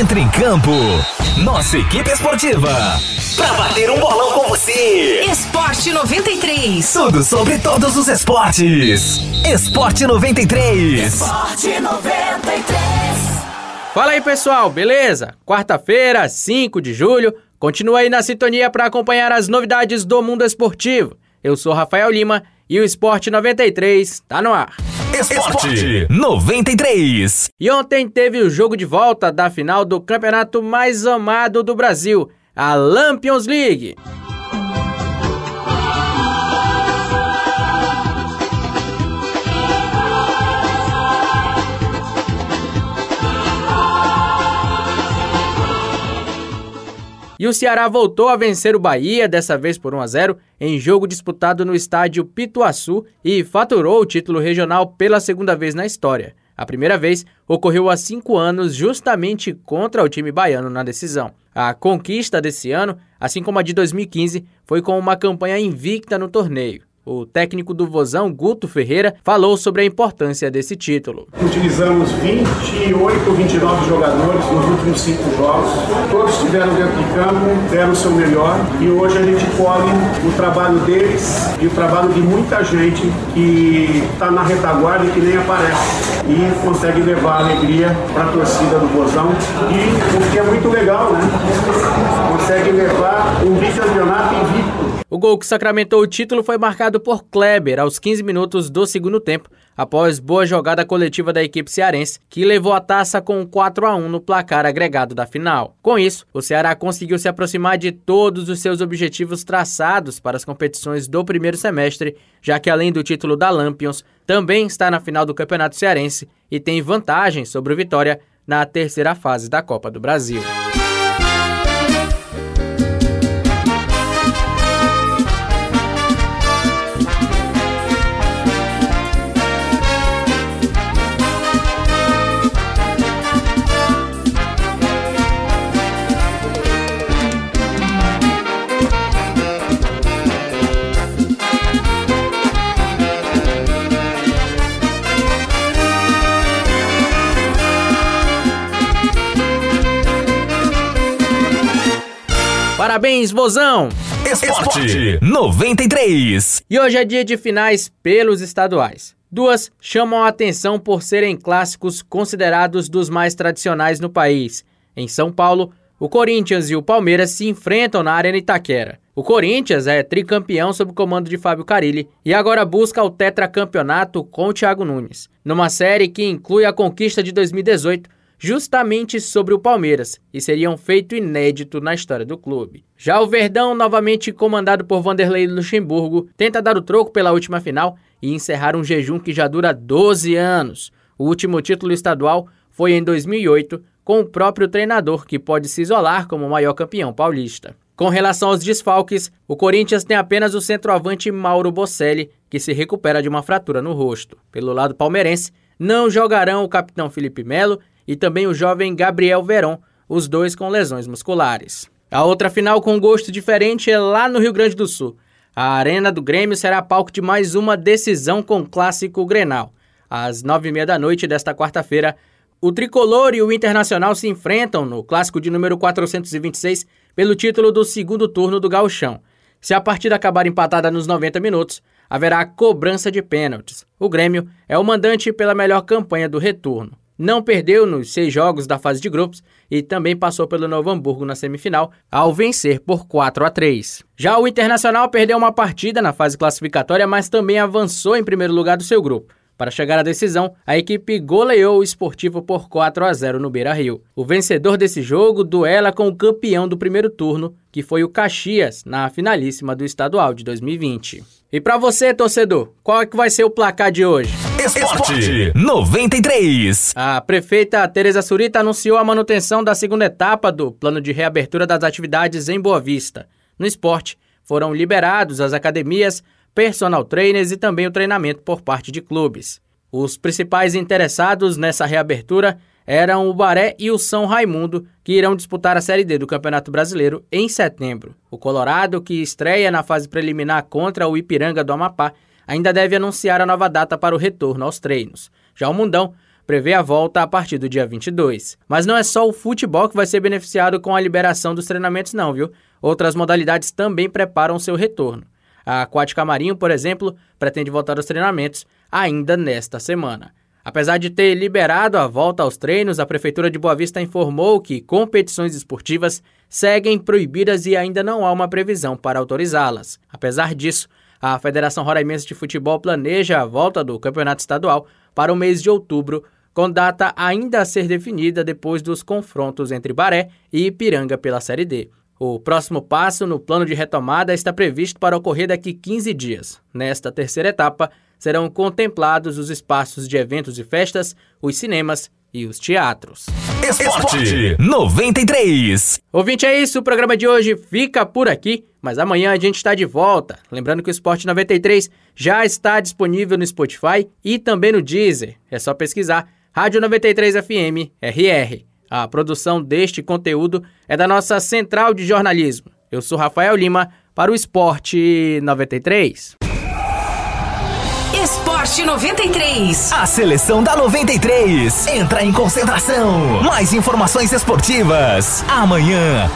Entre em campo. Nossa equipe esportiva. Pra bater um bolão com você. Esporte 93. Tudo sobre todos os esportes. Esporte 93. Esporte 93. Fala aí, pessoal, beleza? Quarta-feira, 5 de julho. Continua aí na sintonia para acompanhar as novidades do mundo esportivo. Eu sou Rafael Lima e o Esporte 93 tá no ar. Esporte 93. E ontem teve o jogo de volta da final do campeonato mais amado do Brasil, a Lampions League. E o Ceará voltou a vencer o Bahia, dessa vez por 1 a 0, em jogo disputado no estádio Pituaçu e faturou o título regional pela segunda vez na história. A primeira vez ocorreu há cinco anos, justamente contra o time baiano na decisão. A conquista desse ano, assim como a de 2015, foi com uma campanha invicta no torneio. O técnico do Vozão, Guto Ferreira, falou sobre a importância desse título. Utilizamos 28, 29 jogadores nos últimos cinco jogos. Todos estiveram dentro de campo, deram o seu melhor e hoje a gente colhe o trabalho deles e o trabalho de muita gente que está na retaguarda e que nem aparece e consegue levar alegria para a torcida do Vozão e o que é muito legal, né? Consegue levar um bicampeonato. O gol que sacramentou o título foi marcado por Kleber aos 15 minutos do segundo tempo, após boa jogada coletiva da equipe cearense, que levou a taça com 4 a 1 no placar agregado da final. Com isso, o Ceará conseguiu se aproximar de todos os seus objetivos traçados para as competições do primeiro semestre, já que além do título da Lampions, também está na final do Campeonato Cearense e tem vantagem sobre o Vitória na terceira fase da Copa do Brasil. Parabéns, Vozão! Esporte 93. E hoje é dia de finais pelos estaduais. Duas chamam a atenção por serem clássicos considerados dos mais tradicionais no país. Em São Paulo, o Corinthians e o Palmeiras se enfrentam na Arena Itaquera. O Corinthians é tricampeão sob o comando de Fábio Carilli e agora busca o tetracampeonato com o Thiago Nunes, numa série que inclui a conquista de 2018 justamente sobre o Palmeiras e seria um feito inédito na história do clube. Já o Verdão, novamente comandado por Vanderlei Luxemburgo, tenta dar o troco pela última final e encerrar um jejum que já dura 12 anos. O último título estadual foi em 2008, com o próprio treinador que pode se isolar como o maior campeão paulista. Com relação aos desfalques, o Corinthians tem apenas o centroavante Mauro Bocelli, que se recupera de uma fratura no rosto. Pelo lado palmeirense, não jogarão o capitão Felipe Melo e também o jovem Gabriel Veron, os dois com lesões musculares. A outra final com gosto diferente é lá no Rio Grande do Sul. A Arena do Grêmio será palco de mais uma decisão com o clássico Grenal. Às nove e meia da noite desta quarta-feira, o Tricolor e o Internacional se enfrentam no clássico de número 426 pelo título do segundo turno do Gauchão. Se a partida acabar empatada nos 90 minutos, haverá cobrança de pênaltis. O Grêmio é o mandante pela melhor campanha do retorno não perdeu nos seis jogos da fase de grupos e também passou pelo Novo Hamburgo na semifinal, ao vencer por 4 a 3. Já o Internacional perdeu uma partida na fase classificatória, mas também avançou em primeiro lugar do seu grupo. Para chegar à decisão, a equipe goleou o esportivo por 4 a 0 no Beira Rio. O vencedor desse jogo duela com o campeão do primeiro turno, que foi o Caxias, na finalíssima do estadual de 2020. E para você, torcedor, qual é que vai ser o placar de hoje? Esporte 93. A prefeita Tereza Surita anunciou a manutenção da segunda etapa do plano de reabertura das atividades em Boa Vista. No esporte, foram liberados as academias, personal trainers e também o treinamento por parte de clubes. Os principais interessados nessa reabertura eram o Baré e o São Raimundo, que irão disputar a Série D do Campeonato Brasileiro em setembro. O Colorado, que estreia na fase preliminar contra o Ipiranga do Amapá, ainda deve anunciar a nova data para o retorno aos treinos. Já o Mundão prevê a volta a partir do dia 22. Mas não é só o futebol que vai ser beneficiado com a liberação dos treinamentos, não, viu? Outras modalidades também preparam seu retorno. A Aquática Marinho, por exemplo, pretende voltar aos treinamentos ainda nesta semana. Apesar de ter liberado a volta aos treinos, a Prefeitura de Boa Vista informou que competições esportivas seguem proibidas e ainda não há uma previsão para autorizá-las. Apesar disso, a Federação Roraimense de Futebol planeja a volta do campeonato estadual para o mês de outubro, com data ainda a ser definida depois dos confrontos entre Baré e Ipiranga pela Série D. O próximo passo no plano de retomada está previsto para ocorrer daqui 15 dias. Nesta terceira etapa, serão contemplados os espaços de eventos e festas, os cinemas e os teatros. Esporte 93. Ouvinte, é isso. O programa de hoje fica por aqui, mas amanhã a gente está de volta. Lembrando que o Esporte 93 já está disponível no Spotify e também no Deezer. É só pesquisar Rádio 93 FM RR. A produção deste conteúdo é da nossa central de jornalismo. Eu sou Rafael Lima para o Esporte 93. Esporte 93. A seleção da 93 entra em concentração. Mais informações esportivas amanhã.